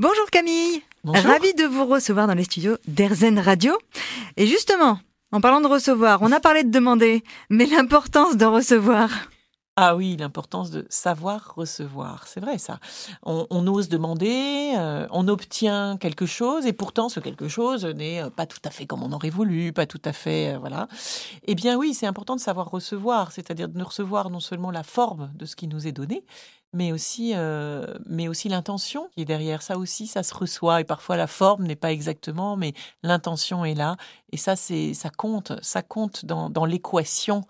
Bonjour Camille, ravie de vous recevoir dans les studios d'Erzen Radio. Et justement, en parlant de recevoir, on a parlé de demander, mais l'importance de recevoir. Ah oui, l'importance de savoir recevoir, c'est vrai ça. On, on ose demander, euh, on obtient quelque chose, et pourtant ce quelque chose n'est euh, pas tout à fait comme on aurait voulu, pas tout à fait, euh, voilà. Eh bien oui, c'est important de savoir recevoir, c'est-à-dire de recevoir non seulement la forme de ce qui nous est donné, mais aussi, euh, mais aussi l'intention qui est derrière. Ça aussi, ça se reçoit, et parfois la forme n'est pas exactement, mais l'intention est là, et ça, c'est, ça compte, ça compte dans, dans l'équation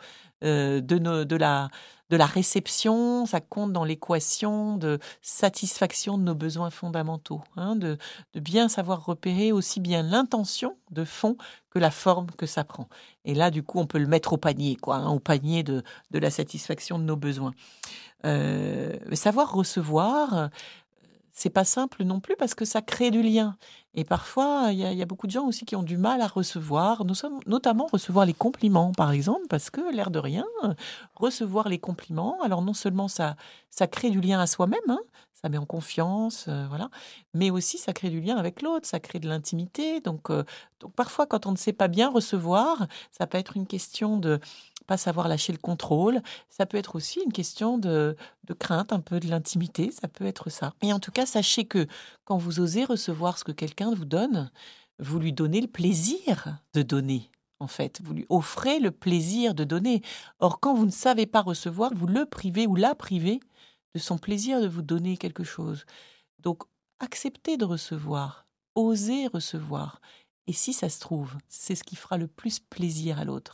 euh, de, nos, de la de la réception, ça compte dans l'équation de satisfaction de nos besoins fondamentaux, hein, de, bien savoir repérer aussi bien l'intention de fond que la forme que ça prend. Et là, du coup, on peut le mettre au panier, quoi, hein, au panier de, de la satisfaction de nos besoins. Euh, savoir recevoir, c'est pas simple non plus parce que ça crée du lien. Et parfois, il y, a, beaucoup de gens aussi qui ont du mal à recevoir, nous sommes notamment recevoir les compliments, par exemple, parce que l'air de rien, recevoir les compliments, alors non seulement ça, ça crée du lien à soi-même, hein, ça met en confiance, euh, voilà, mais aussi ça crée du lien avec l'autre, ça crée de l'intimité. Donc, euh, donc parfois, quand on ne sait pas bien recevoir, ça peut être une question de pas savoir lâcher le contrôle. Ça peut être aussi une question de, de crainte, un peu de l'intimité. Ça peut être ça. Et en tout cas, sachez que quand vous osez recevoir ce que quelqu'un vous donne, vous lui donnez le plaisir de donner. En fait, vous lui offrez le plaisir de donner. Or, quand vous ne savez pas recevoir, vous le privez ou la privez de son plaisir de vous donner quelque chose. Donc, acceptez de recevoir, osez recevoir. Et si ça se trouve, c'est ce qui fera le plus plaisir à l'autre.